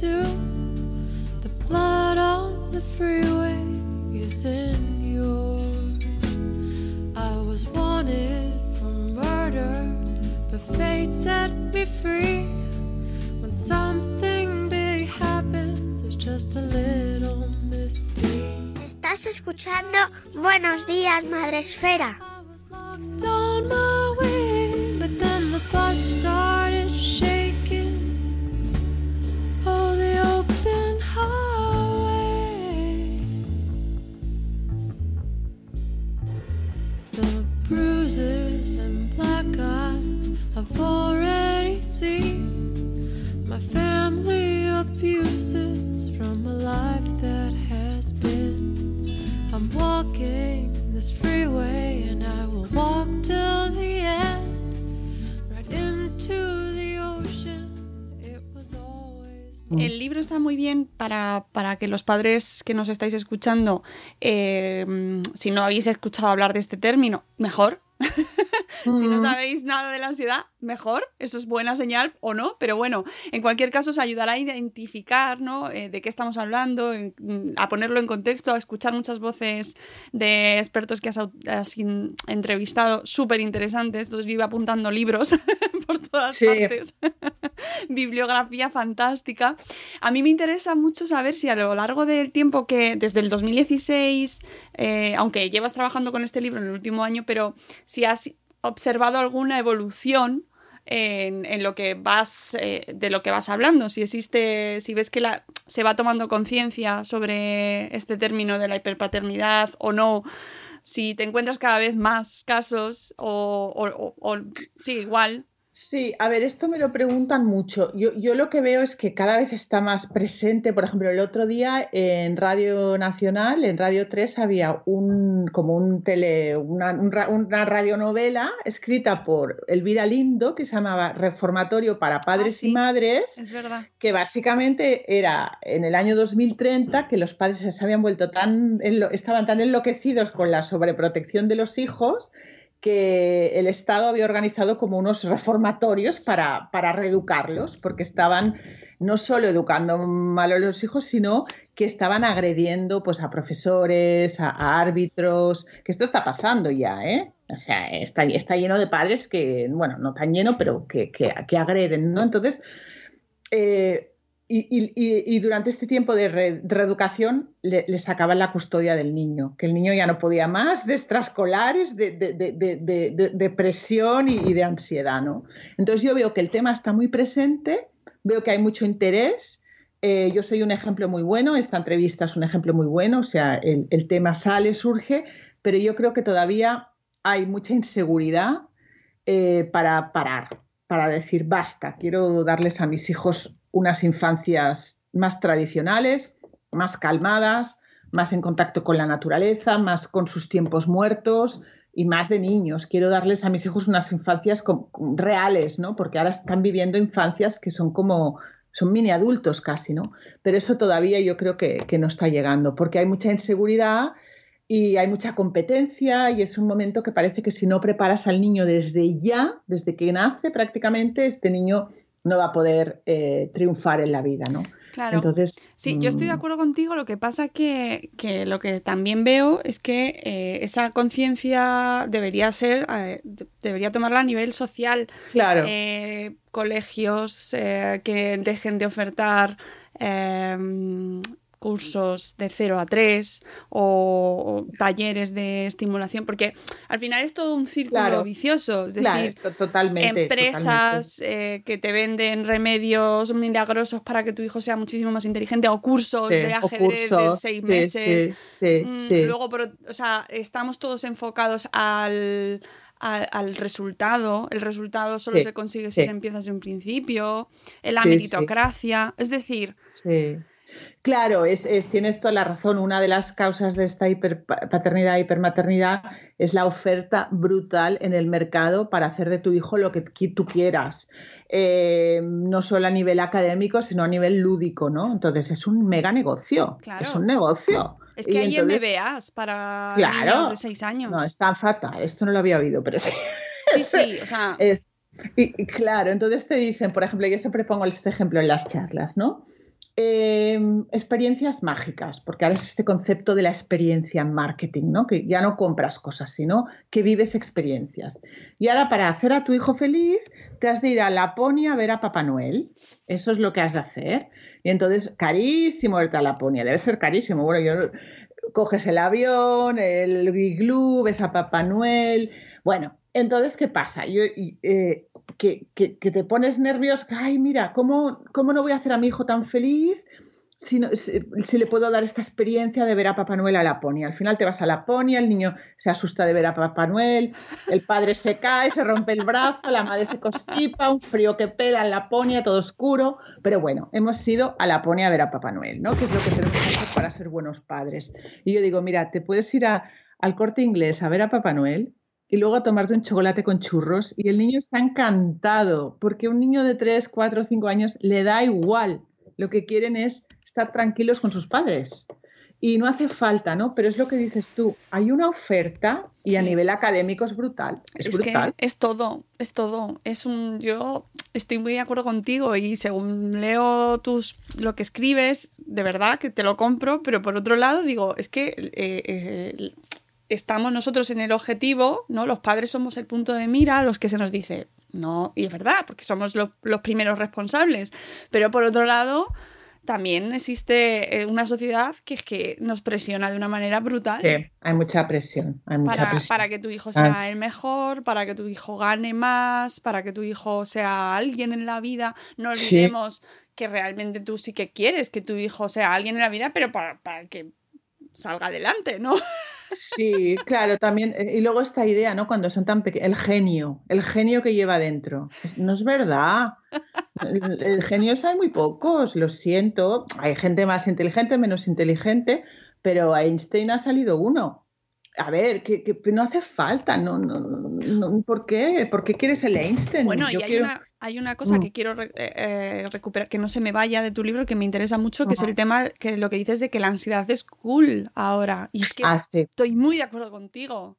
do. The blood Estás escuchando Buenos días, Madre Esfera. Está muy bien para, que los padres que nos estáis escuchando, eh, si no habéis escuchado hablar de este término, mejor. si no sabéis nada de la ansiedad, mejor, eso es buena señal o no, pero bueno, en cualquier caso os ayudará a identificar ¿no? Eh, de qué estamos hablando, mm, a ponerlo en contexto, a escuchar muchas voces de expertos que has, entrevistado, súper interesantes, entonces yo iba apuntando libros por todas partes, bibliografía fantástica. A mí me interesa mucho saber si a lo largo del tiempo que, desde el 2016, eh, aunque llevas trabajando con este libro en el último año, pero si has observado alguna evolución en, lo que vas eh, de lo que vas hablando si existe si ves que la, se va tomando conciencia sobre este término de la hiperpaternidad o no si te encuentras cada vez más casos o, o, o sí igual Sí, a ver, esto me lo preguntan mucho. Yo, lo que veo es que cada vez está más presente. Por ejemplo, el otro día en Radio Nacional, en Radio 3, había un como un tele, una, una radionovela escrita por Elvira Lindo que se llamaba Reformatorio para Padres ah, y Madres. Es verdad. Que básicamente era en el año 2030 que los padres se habían vuelto tan, estaban tan enloquecidos con la sobreprotección de los hijos que el Estado había organizado como unos reformatorios para, para reeducarlos, porque estaban no solo educando mal a los hijos, sino que estaban agrediendo pues, a profesores, a, árbitros, que esto está pasando ya, ¿eh? O sea, está, está lleno de padres que, bueno, no tan lleno, pero que, que, que agreden, ¿no? Entonces, eh, y, durante este tiempo de re- reeducación le, sacaban la custodia del niño, que el niño ya no podía más de extraescolares, de, de, presión y, de ansiedad, ¿no? Entonces yo veo que el tema está muy presente, veo que hay mucho interés. eh, yo soy un ejemplo muy bueno, esta entrevista es un ejemplo muy bueno, o sea, el, el tema sale, surge, pero yo creo que todavía hay mucha inseguridad eh, para parar, para decir basta, quiero darles a mis hijos unas infancias más tradicionales, más calmadas, más en contacto con la naturaleza, más con sus tiempos muertos y más de niños. Quiero darles a mis hijos unas infancias reales, ¿no? Porque ahora están viviendo infancias que son como son mini adultos casi, ¿no? Pero eso todavía yo creo que, que no está llegando, porque hay mucha inseguridad y hay mucha competencia y es un momento que parece que si no preparas al niño desde ya, desde que nace prácticamente, este niño no va a poder eh, triunfar en la vida, ¿no? Claro. Entonces, Sí, yo estoy de mm, acuerdo contigo. Lo que pasa que, que lo que también veo es que eh, esa conciencia debería ser, eh, de- debería tomarla a nivel social. Claro. Colegios que dejen de ofertar cursos de 0 a 3 o, o talleres de estimulación, porque al final es todo un círculo Claro. vicioso. Es decir, to- totalmente, empresas eh, que te venden remedios milagrosos para que tu hijo sea muchísimo más inteligente o cursos Sí, de ajedrez de cursos, seis sí, meses. sí, sí, Mm. Luego, pero, o sea, estamos todos enfocados al, al, al resultado. El resultado solo Sí, se consigue si sí. se empieza desde un principio. En la Sí, meritocracia. Es decir, Sí. Claro, es, es- tienes toda la razón. Una de las causas de esta hiperpaternidad e hipermaternidad es la oferta brutal en el mercado para hacer de tu hijo lo que tú quieras. Eh, no solo a nivel académico, sino a nivel lúdico, ¿no? Entonces es un mega negocio. Claro. Es un negocio. es Y que hay entonces- MBAs para Claro. niños de 6 años. No, es tan fatal. Esto no lo había oído, pero sí. Sí, sí, o sea, Es, y, y claro, entonces te dicen, por ejemplo, yo siempre pongo este ejemplo en las charlas, ¿no? Eh, experiencias mágicas, porque ahora es este concepto de la experiencia en marketing, ¿no? Que ya no compras cosas, sino que vives experiencias. Y ahora para hacer a tu hijo feliz, te has de ir a Laponia a ver a Papá Noel. Eso es lo que has de hacer. Y entonces, carísimo irte a Laponia, debe ser carísimo. Bueno, coges el avión, el iglú, ves a Papá Noel. Bueno, entonces, ¿qué pasa? Yo, eh, que, que- que te pones nervioso, ay, mira, ¿cómo, ¿cómo no voy a hacer a mi hijo tan feliz si, si- si le puedo dar esta experiencia de ver a Papá Noel a Laponia? Al final te vas a Laponia, el niño se asusta de ver a Papá Noel, el padre se cae, se rompe el brazo, la madre se constipa, un frío que pela en Laponia, todo oscuro, pero bueno, hemos ido a Laponia a ver a Papá Noel, ¿no? Que es lo que tenemos que hacer para ser buenos padres. Y yo digo, mira, te puedes ir a- al corte inglés a ver a Papá Noel y luego a tomarte un chocolate con churros y el niño está encantado porque un niño de 3, 4, 5 años le da igual. Lo que quieren es estar tranquilos con sus padres. Y no hace falta, ¿no? Pero es lo que dices tú. Hay una oferta y a nivel académico es brutal. Es, Es brutal. que es todo, es todo. Es un, yo estoy muy de acuerdo contigo y según leo tus lo que escribes, de verdad que te lo compro, pero por otro lado digo, es que eh, eh, estamos nosotros en el objetivo, ¿no? Los padres somos el punto de mira, los que se nos dice, no, y es verdad, porque somos los, los primeros responsables. Pero por otro lado, también existe eh, una sociedad que es que nos presiona de una manera brutal Sí, hay mucha presión. Hay mucha para, presión. para que tu hijo Ah. sea el mejor, para que tu hijo gane más, para que tu hijo sea alguien en la vida. No Sí. olvidemos que realmente tú sí que quieres que tu hijo sea alguien en la vida, pero para, para que salga adelante, ¿no? Sí, claro, también. eh, Y luego esta idea, ¿no? Cuando son tan pequeños, el genio, el genio que lleva dentro. No es verdad. El, genio hay muy pocos, lo siento. Hay gente más inteligente, menos inteligente, pero Einstein ha salido uno. A ver, que, que no hace falta, no, no, no, ¿por qué? ¿Por qué quieres el Einstein? Bueno, Yo y hay, quiero- una, hay una cosa Mm. que quiero re- eh, eh, recuperar, que no se me vaya de tu libro, que me interesa mucho, que es el tema que lo que dices de que la ansiedad es cool ahora. Y es que Ah, sí. estoy muy de acuerdo contigo.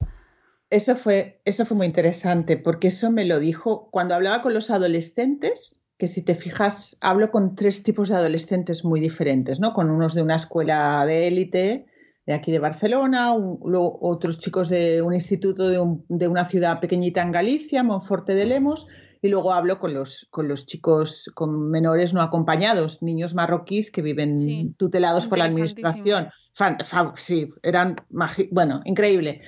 Eso fue, eso fue muy interesante porque eso me lo dijo cuando hablaba con los adolescentes, que si te fijas, hablo con tres tipos de adolescentes muy diferentes, ¿no? Con unos de una escuela de élite de aquí de Barcelona, un- luego otros chicos de un instituto de, un- de una ciudad pequeñita en Galicia, Monforte de Lemos, y luego hablo con los, con los chicos con menores no acompañados, niños marroquíes que viven Sí, tutelados por la administración. Fan- sí, eran bueno, increíble.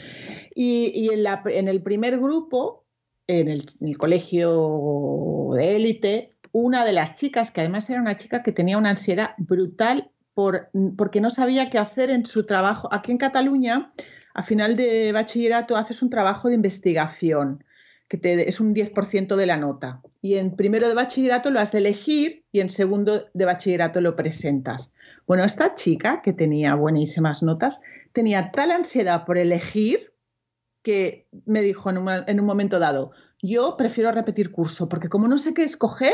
Y, y en, la- en el primer grupo, en el, en el colegio de élite, una de las chicas, que además era una chica que tenía una ansiedad brutal por, porque no sabía qué hacer en su trabajo. Aquí en Cataluña, a final de bachillerato, haces un trabajo de investigación, que te, es un 10% de la nota. Y en primero de bachillerato lo has de elegir y en segundo de bachillerato lo presentas. Bueno, esta chica, que tenía buenísimas notas, tenía tal ansiedad por elegir que me dijo en un, en un momento dado, yo prefiero repetir curso, porque como no sé qué escoger,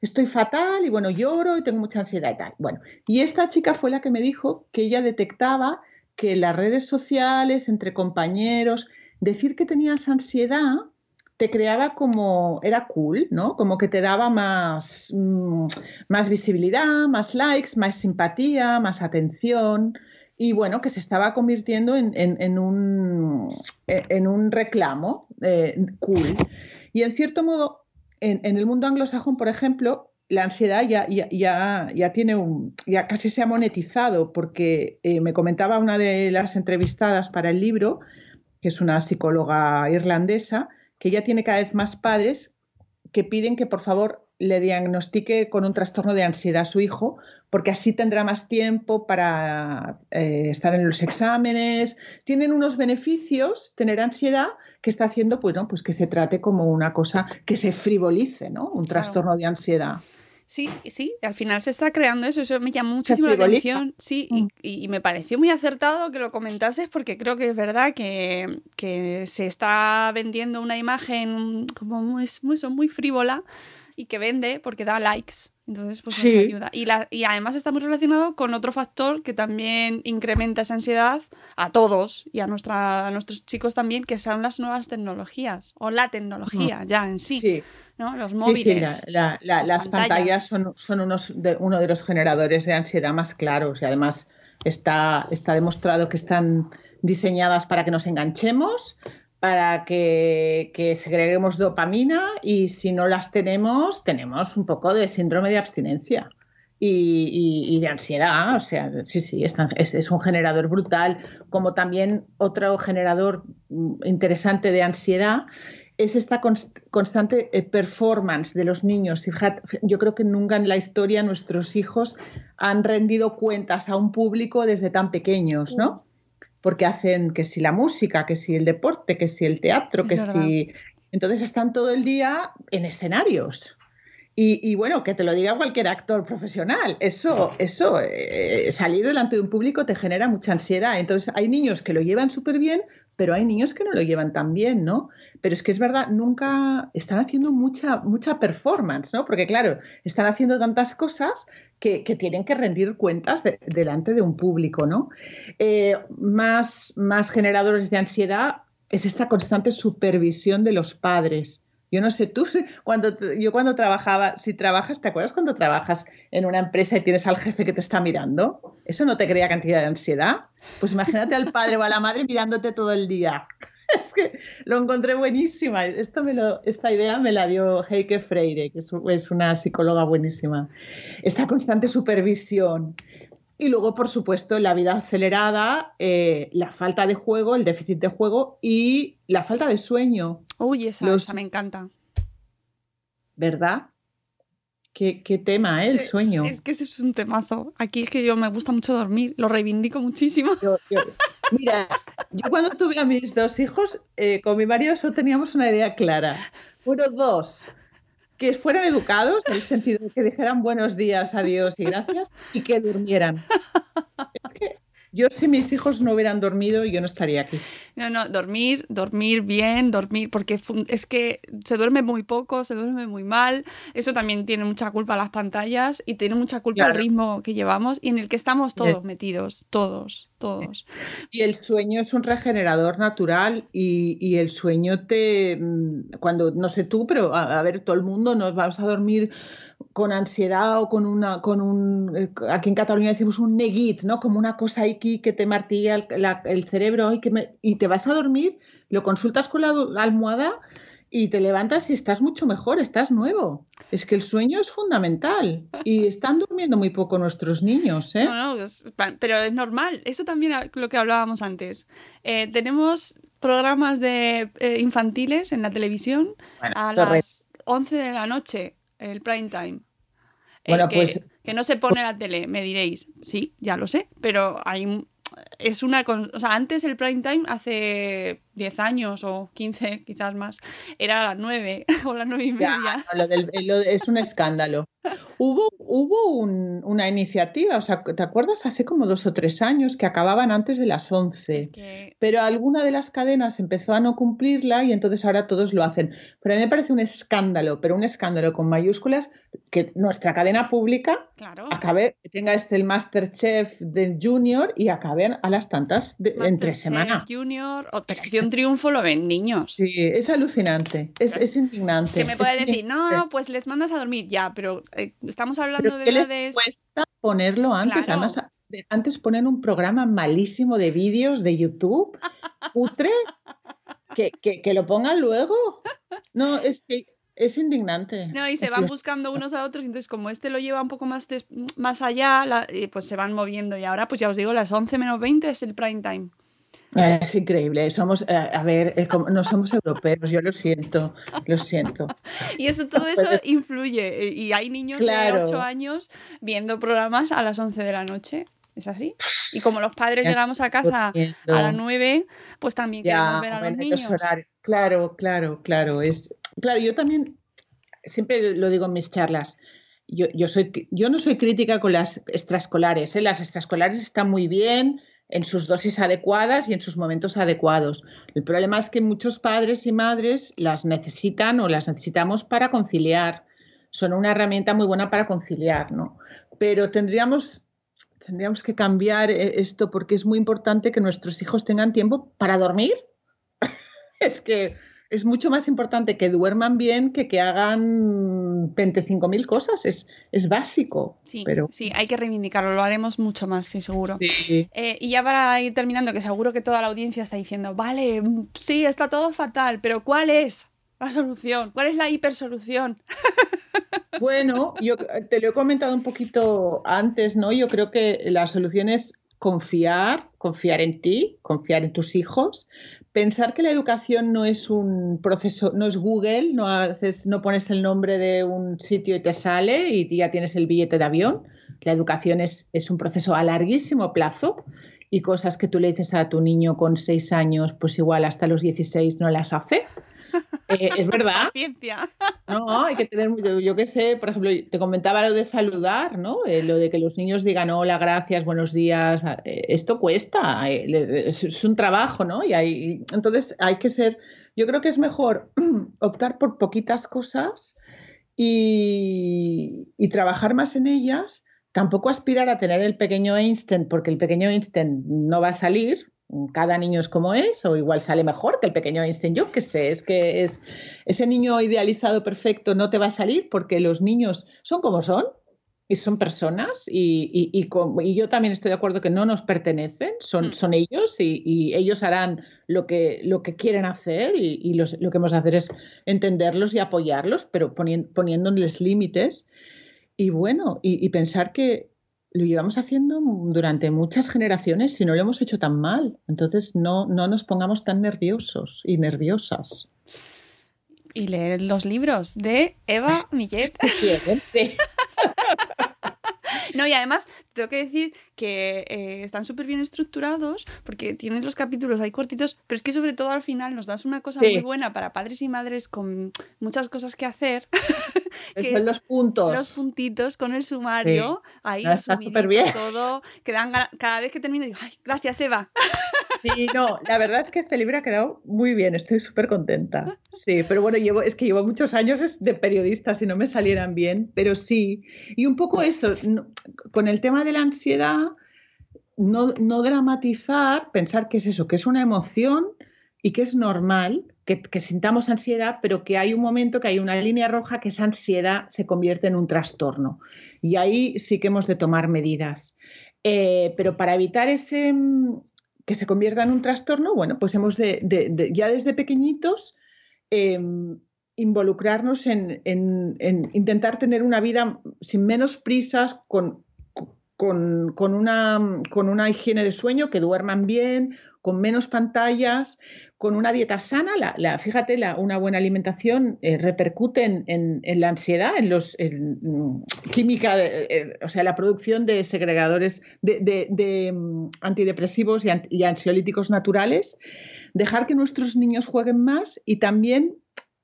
estoy fatal y bueno, lloro y tengo mucha ansiedad y tal. Bueno, y esta chica fue la que me dijo que ella detectaba que las redes sociales, entre compañeros, decir que tenías ansiedad te creaba como, era cool, ¿no? Como que te daba más, mm, más visibilidad, más likes, más simpatía, más atención. Y bueno, que se estaba convirtiendo en, en- un, en un reclamo eh, cool. Y en cierto modo, en, en el mundo anglosajón, por ejemplo, la ansiedad ya, ya, ya, ya tiene un, ya casi se ha monetizado, porque eh, me comentaba una de las entrevistadas para el libro, que es una psicóloga irlandesa, que ya tiene cada vez más padres que piden que por favor le diagnostique con un trastorno de ansiedad a su hijo, porque así tendrá más tiempo para eh, estar en los exámenes. Tienen unos beneficios tener ansiedad que está haciendo pues, ¿no? pues que se trate como una cosa que se frivolice, ¿no? Un Claro. trastorno de ansiedad. Sí, sí, al final se está creando eso, eso me llamó muchísimo la atención, sí, Mm. y, y me pareció muy acertado que lo comentases porque creo que es verdad que, que se está vendiendo una imagen como muy, muy, muy frívola y que vende porque da likes, entonces pues Sí. nos ayuda. Y, la, y además está muy relacionado con otro factor que también incrementa esa ansiedad a todos y a, nuestra, a nuestros chicos también, que son las nuevas tecnologías o la tecnología ya en sí, Sí. ¿no? Los Sí, sí, móviles. la- la- la- las las pantallas, pantallas. son, son unos de, uno de los generadores de ansiedad más claros y además está, está demostrado que están diseñadas para que nos enganchemos, para que, que segreguemos dopamina y si no las tenemos, tenemos un poco de síndrome de abstinencia. Y, y- y de ansiedad, o sea, sí, sí, es, es- es un generador brutal, como también otro generador mm, interesante de ansiedad es esta const- constante eh, performance de los niños. Fijad, yo creo que nunca en la historia nuestros hijos han rendido cuentas a un público desde tan pequeños, ¿no? Porque hacen que si la música, que si el deporte, que si el teatro, que si... Entonces están todo el día en escenarios. Y, y bueno, que te lo diga cualquier actor profesional, eso, eso, eh, salir delante de un público te genera mucha ansiedad. Entonces hay niños que lo llevan súper bien, pero hay niños que no lo llevan tan bien, ¿no? Pero es que es verdad, nunca están haciendo mucha, mucha performance, ¿no? Porque claro, están haciendo tantas cosas que, tienen que rendir cuentas de- delante de un público, ¿no? Eh, más, más generadores de ansiedad es esta constante supervisión de los padres. Yo no sé, tú, cuando, yo cuando trabajaba, si trabajas, ¿te acuerdas cuando trabajas en una empresa y tienes al jefe que te está mirando? ¿Eso no te crea cantidad de ansiedad? Pues imagínate al padre o a la madre mirándote todo el día. Es que lo encontré buenísima. Esto me lo, esta idea me la dio Heike Freire, que es, es una psicóloga buenísima. Esta constante supervisión. Y luego, por supuesto, la vida acelerada, eh, la falta de juego, el déficit de juego y la falta de sueño. Uy, esa, Los- esa me encanta. ¿Verdad? Qué, qué tema, ¿eh? El sueño. Es que ese es un temazo. Aquí es que yo me gusta mucho dormir, lo reivindico muchísimo. Yo- yo- mira, yo cuando tuve a mis dos hijos, eh, con mi marido solo teníamos una idea clara. Bueno, dos, que fueran educados, en el sentido de que dijeran buenos días, adiós y gracias, y que durmieran. Es que Yo si mis hijos no hubieran dormido, yo no estaría aquí. No, no, dormir, dormir bien, dormir, porque es que se duerme muy poco, se duerme muy mal. Eso también tiene mucha culpa las pantallas y tiene mucha culpa el ritmo que llevamos y en el que estamos todos metidos, todos, todos. Y el sueño es un regenerador natural y, y el sueño te, mm, cuando, no sé tú, pero a, a ver, todo el mundo nos vamos a dormir con ansiedad o con una, con un, eh, aquí en Cataluña decimos un neguit, ¿no? Como una cosa aquí que te martilla el, la- el cerebro y, que me- y te vas a dormir, lo consultas con la, la almohada y te levantas y estás mucho mejor, estás nuevo. Es que el sueño es fundamental y están durmiendo muy poco nuestros niños, ¿eh? No, no, pero es normal. Eso también lo que hablábamos antes. Eh, tenemos programas de eh, infantiles en la televisión Bueno, a las 11 de la noche, el prime time. Bueno, que, pues- que no se pone la tele, me diréis. Sí, ya lo sé, pero hay es una o sea, antes el prime time hace 10 años o 15, quizás más, era a las 9 o las 9 y media. lo del- lo- es un escándalo. Hubo, hubo un- una iniciativa, o sea, ¿te acuerdas? Hace como dos o tres años que acababan antes de las 11. Es que Pero alguna de las cadenas empezó a no cumplirla y entonces ahora todos lo hacen. Pero a mí me parece un escándalo, pero un escándalo con mayúsculas, que nuestra cadena pública Claro. acabe, tenga este el Masterchef de Junior y acaben a las tantas de- entre semana. Junior, que Operación Triunfo lo ven niños. Sí, es alucinante, es, es indignante. Que me puede decir, indignante. no, pues les mandas a dormir ya, pero eh, estamos hablando Pero de ¿qué les edades. cuesta ponerlo antes? Claro. Además, de- antes ponen un programa malísimo de vídeos de YouTube, putre, que, que, que lo pongan luego. No, es que es indignante. No, y se van buscando unos a otros, entonces como este lo lleva un poco más, des- más allá, la- eh, pues se van moviendo. Y ahora, pues ya os digo, las 11 menos 20 es el prime time. Eh, Es increíble. Somos, eh, a ver, no somos europeos, yo lo siento, lo siento. Y eso, todo eso influye. eh, Y hay niños Claro. de 8 años viendo programas a las 11 de la noche. ¿Es así? Y como los padres llegamos a casa a las 9, pues también Ya, queremos ver a los niños. Claro, claro, claro. Es, claro, yo también siempre lo digo en mis charlas. Yo, yo, soy, yo no soy crítica con las extraescolares. ¿eh? Las extraescolares están muy bien en sus dosis adecuadas y en sus momentos adecuados. El problema es que muchos padres y madres las necesitan o las necesitamos para conciliar. Son una herramienta muy buena para conciliar, ¿no? Pero tendríamos, tendríamos que cambiar eh, esto porque es muy importante que nuestros hijos tengan tiempo para dormir es que es mucho más importante que duerman bien que que hagan 25.000 cosas. Es, es básico. Sí, pero sí, hay que reivindicarlo, lo haremos mucho más, sí, seguro. sí. Eh, y ya para ir terminando, que seguro que toda la audiencia está diciendo, vale, mm, sí, está todo fatal, pero ¿cuál es la solución? ¿Cuál es la hipersolución? Bueno, yo te lo he comentado un poquito antes, ¿no? Yo creo que la solución es confiar, confiar en ti, confiar en tus hijos, pensar que la educación no es un proceso, no es Google, no haces, no pones el nombre de un sitio y te sale y ya tienes el billete de avión. La educación es, es un proceso a larguísimo plazo y cosas que tú le dices a tu niño con seis años, pues igual hasta los 16 no las hace. Eh, es verdad. Paciencia. No, hay que tener, yo, yo qué sé, por ejemplo, te comentaba lo de saludar, ¿no? Eh, lo de que los niños digan hola, gracias, buenos días, eh, esto cuesta, es un trabajo, ¿no? Y hay, entonces hay que ser, yo creo que es mejor optar por poquitas cosas y, y trabajar más en ellas, tampoco aspirar a tener el pequeño Einstein, porque el pequeño Einstein no va a salir, cada niño es como es, o igual sale mejor que el pequeño Einstein, yo qué sé, es que es ese niño idealizado perfecto no te va a salir porque los niños son como son y son personas y, y- y y yo también estoy de acuerdo que no nos pertenecen, son, Mm. son ellos y, ellos harán lo que, lo que quieren hacer y, los- lo que hemos de hacer es entenderlos y apoyarlos, pero ponien- poniéndoles límites y bueno, y pensar que lo llevamos haciendo durante muchas generaciones y no lo hemos hecho tan mal. Entonces no, no nos pongamos tan nerviosos y nerviosas. Y leer los libros de Eva Millet. No, y además tengo que decir que eh, están súper bien estructurados porque tienen los capítulos ahí cortitos, pero es que sobre todo al final nos das una cosa Sí. muy buena para padres y madres con muchas cosas que hacer. que Son es los puntos. Los puntitos con el sumario, ahí No, está resumidito superbién. todo, que dan cada vez que termino digo, ay, gracias Eva. Sí, no, la verdad es que este libro ha quedado muy bien, estoy súper contenta. Sí, pero bueno, llevo, es que llevo muchos años de periodista si no me salieran bien, pero sí. Y un poco eso, con el tema de la ansiedad, no, no dramatizar, pensar que es eso, que es una emoción y que es normal que, que sintamos ansiedad, pero que hay un momento, que hay una línea roja, que esa ansiedad se convierte en un trastorno. Y ahí sí que hemos de tomar medidas. Eh, pero para evitar ese, que se convierta en un trastorno, bueno, pues hemos de, ya desde pequeñitos em, involucrarnos en intentar tener una vida sin menos prisas, con, con, con una, con una higiene de sueño, que duerman bien, con menos pantallas, con una dieta sana. La, la- fíjate, la- una buena alimentación eh, repercute en, en- en la ansiedad, en los en, mm, química, de- eh, o sea, la producción de segregadores de, de- de, mm, antidepresivos y, an- y ansiolíticos naturales. Dejar que nuestros niños jueguen más y también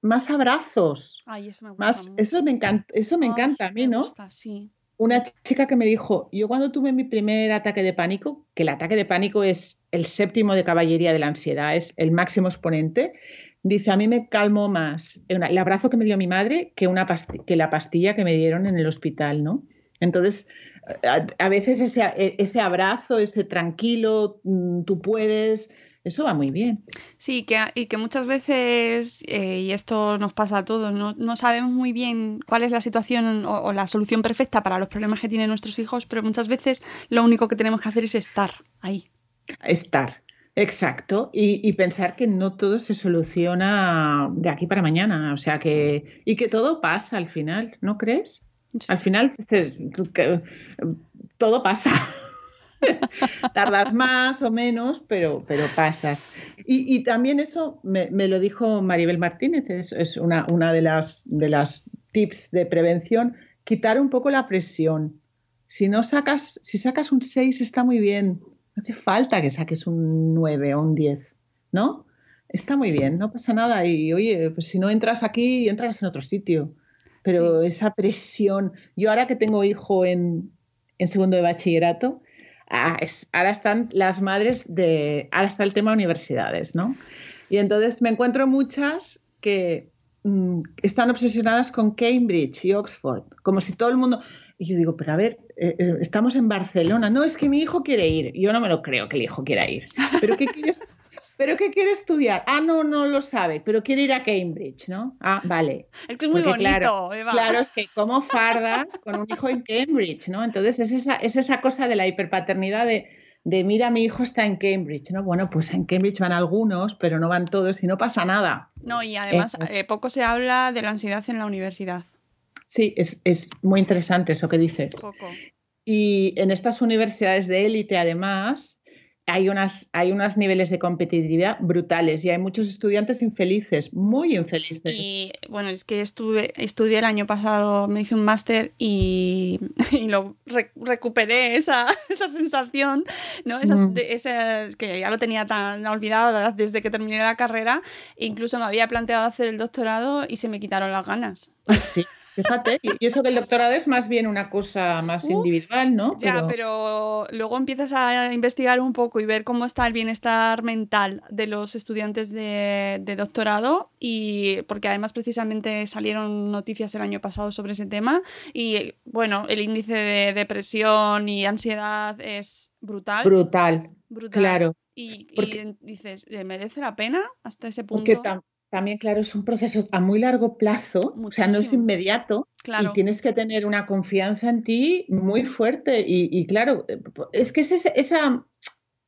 más abrazos. Ay, eso me gusta Más, mucho. eso me encanta, eso me Ay, encanta a mí, me ¿no? gusta, sí. Una chica que me dijo, yo cuando tuve mi primer ataque de pánico, que el ataque de pánico es el séptimo de caballería de la ansiedad, es el máximo exponente, dice, a mí me calmó más el abrazo que me dio mi madre que, una que la pastilla que me dieron en el hospital, ¿no? Entonces, a, a veces ese, e, ese abrazo, ese tranquilo, mm, tú puedes, eso va muy bien. Sí, que, y que muchas veces, eh, y esto nos pasa a todos, no, no sabemos muy bien cuál es la situación o, o la solución perfecta para los problemas que tienen nuestros hijos, pero muchas veces lo único que tenemos que hacer es estar ahí. Estar, exacto. Y, y pensar que no todo se soluciona de aquí para mañana. O sea que. Y que todo pasa al final, ¿no crees? Al final se- que- todo pasa. Tardas más o menos, pero, pero pasas. Y, y también eso me, me lo dijo Maribel Martínez, es, es una, una de, las, de las tips de prevención, quitar un poco la presión. Si no sacas, si sacas un 6 está muy bien. No hace falta que saques un 9 o un 10, ¿no? Está muy bien, no pasa nada. Y oye, pues si no entras aquí, entras en otro sitio. Pero esa presión, yo ahora que tengo hijo en, en segundo de bachillerato, ah, ahora están las madres de, ahora está el tema universidades, ¿no? Y entonces me encuentro muchas que mm, están obsesionadas con Cambridge y Oxford, como si todo el mundo... Y yo digo, pero a ver, eh, eh, estamos en Barcelona. No, es que mi hijo quiere ir. Yo no me lo creo que el hijo quiera ir. ¿Pero qué quieres? ¿Pero qué quiere estudiar? Ah, no, no lo sabe, pero quiere ir a Cambridge, ¿no? Ah, vale. Es que es muy Porque, bonito, claro, Eva. Claro, es que como fardas con un hijo en Cambridge, ¿no? Entonces es esa, es esa cosa de la hiperpaternidad de, de, mira, mi hijo está en Cambridge, ¿no? Bueno, pues en Cambridge van algunos, pero no van todos y no pasa nada. No, y además eh, poco se habla de la ansiedad en la universidad. Sí, es, es muy interesante eso que dices. Poco. Y en estas universidades de élite, además, hay, unas, hay unos niveles de competitividad brutales y hay muchos estudiantes infelices, muy infelices. Y bueno, es que estuve, estudié el año pasado, me hice un máster y, y lo re- recuperé esa, esa sensación, ¿no? Esas, Mm. de- esas que ya lo tenía tan olvidada desde que terminé la carrera. Incluso me había planteado hacer el doctorado y se me quitaron las ganas. Sí, fíjate. Y eso que el doctorado es más bien una cosa más Uh, individual, ¿no? Ya, pero luego empiezas a investigar un poco y ver cómo está el bienestar mental de los estudiantes de, de doctorado y porque además precisamente salieron noticias el año pasado sobre ese tema y bueno, el índice de depresión y ansiedad es brutal. Brutal, brutal. claro. Y, y dices, ¿eh, ¿merece la pena hasta ese punto? También, claro, es un proceso a muy largo plazo, o sea, no es inmediato. Claro. Y tienes que tener una confianza en ti muy fuerte. Y, y claro, eh, es que es esa,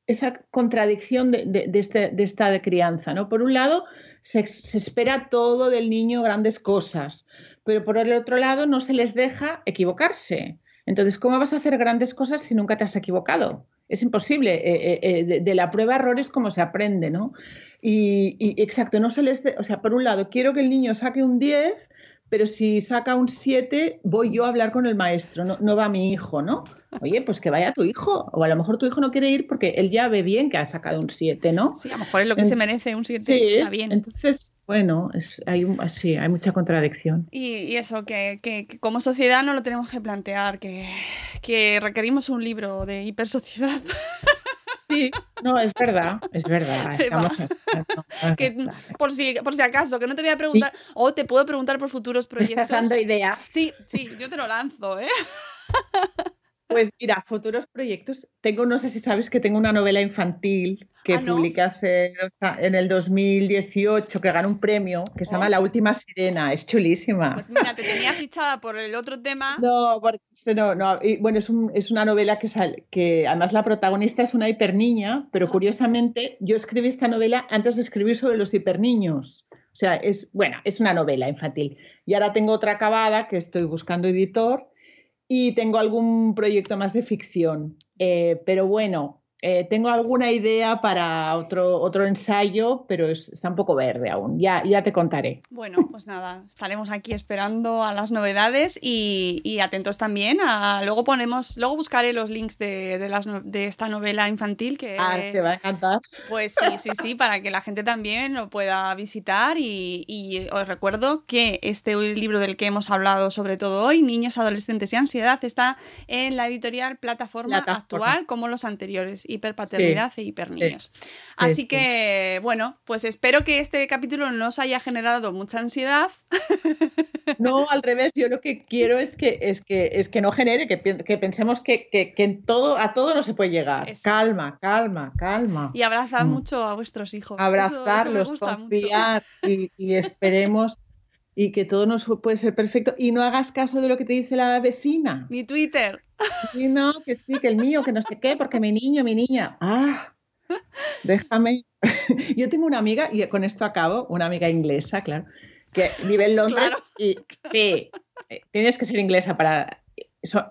esa contradicción de, de- de este- de esta de crianza, ¿no? Por un lado, se, se espera todo del niño, grandes cosas, pero por el otro lado no se les deja equivocarse. Entonces, ¿cómo vas a hacer grandes cosas si nunca te has equivocado? Es imposible. eh, eh, de, de la prueba error es como se aprende, ¿no? Y, y, exacto, no se les... de- o sea, por un lado, quiero que el niño saque un 10, pero si saca un 7, voy yo a hablar con el maestro, no, no va mi hijo, ¿no? Oye, pues que vaya tu hijo, o a lo mejor tu hijo no quiere ir porque él ya ve bien que ha sacado un 7, ¿no? Sí, a lo mejor es lo que En- se merece un 7, Sí, está bien. entonces, bueno, es, hay, un- sí, hay mucha contradicción. Y, y eso, que, que- que como sociedad no lo tenemos que plantear, que, que requerimos un libro de hipersociedad. Sí, no, es verdad, es verdad. Estamos, que, por, si, por si acaso, que no te voy a preguntar, o te puedo preguntar por futuros me proyectos. estás dando ideas. Sí, sí, yo te lo lanzo, ¿eh? Pues mira, futuros proyectos. Tengo, no sé si sabes que tengo una novela infantil que Ah, ¿no? publiqué hace, o sea, en el 2018, que ganó un premio, que se llama Oh. La Última Sirena. Es chulísima. Pues mira, te tenía fichada por el otro tema. No, porque este no, no. Y, bueno, es, un- es una novela que, sal- que además la protagonista es una hiperniña, pero Ah. curiosamente yo escribí esta novela antes de escribir sobre los hiperniños. O sea, es, bueno, es una novela infantil. Y ahora tengo otra acabada que estoy buscando editor y tengo algún proyecto más de ficción. Eh, pero bueno, eh, tengo alguna idea para otro, otro ensayo, pero es- está un poco verde aún. Ya, ya te contaré. Bueno, pues nada, estaremos aquí esperando a las novedades y, y atentos también a luego ponemos, luego buscaré los links de, de las de esta novela infantil que Ah, te va a encantar. pues sí, sí, sí, para que la gente también lo pueda visitar y, y os recuerdo que este libro del que hemos hablado sobre todo hoy, Niños, Adolescentes y Ansiedad, está en la editorial Plataforma, Plataforma. actual como los anteriores, Hiperpaternidad e Hiperniños. sí, Así sí. que, bueno, pues espero que este capítulo no os haya generado mucha ansiedad. No, al revés, yo lo que quiero es que, es que, es que no genere, que, que pensemos que, que, que en todo, a todo no se puede llegar. Eso. Calma, calma, calma. Y abrazad Mm. mucho a vuestros hijos. Eso- eso me Abrazarlos, confiar y, y esperemos y que todo nos puede ser perfecto. Y no hagas caso de lo que te dice la vecina. Mi Twitter. Y no, que sí, que el mío, que no sé qué, porque mi niño, mi niña. Ah, déjame. Yo tengo una amiga, y con esto acabo, una amiga inglesa, claro, que vive en Londres Claro. y sí, eh, tienes que ser inglesa para...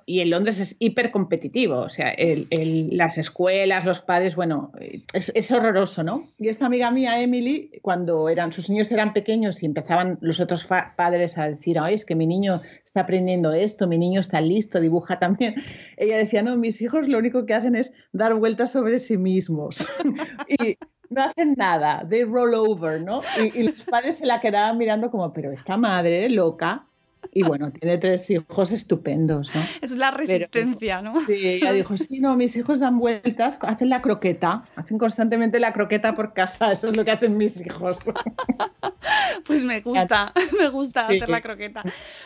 y en Londres es hiper competitivo, o sea, las escuelas, los padres, bueno, es, horroroso, ¿no? Y esta amiga mía, Emily, cuando eran, sus niños eran pequeños y empezaban los otros padres a decir, ay, es que mi niño está aprendiendo esto, mi niño está listo, dibuja también. Ella decía, no, mis hijos lo único que hacen es dar vueltas sobre sí mismos. y no hacen nada, they roll over, ¿no? Y, y los padres se la quedaban mirando como, pero esta madre loca. Y bueno, tiene tres hijos estupendos, ¿no? Es la resistencia, ¿no? Sí, ella dijo, sí, no, mis hijos dan vueltas, hacen la croqueta, hacen constantemente la croqueta por casa, eso es lo que hacen mis hijos. Pues me gusta, me gusta Sí. hacer la croqueta.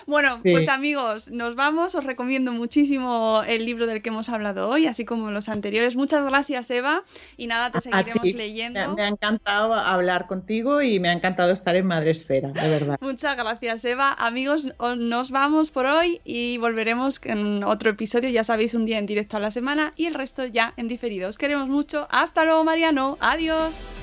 Bueno, Sí. pues amigos, nos vamos. Os recomiendo muchísimo el libro del que hemos hablado hoy, así como los anteriores. Muchas gracias, Eva. Y nada, te seguiremos leyendo. Me, ha encantado hablar contigo y me ha encantado estar en Madresfera, de verdad. Muchas gracias, Eva. Amigos, nos vamos por hoy y volveremos en otro episodio. Ya sabéis, un día en directo a la semana y el resto ya en diferido. Os queremos mucho. Hasta luego, Mariano. Adiós.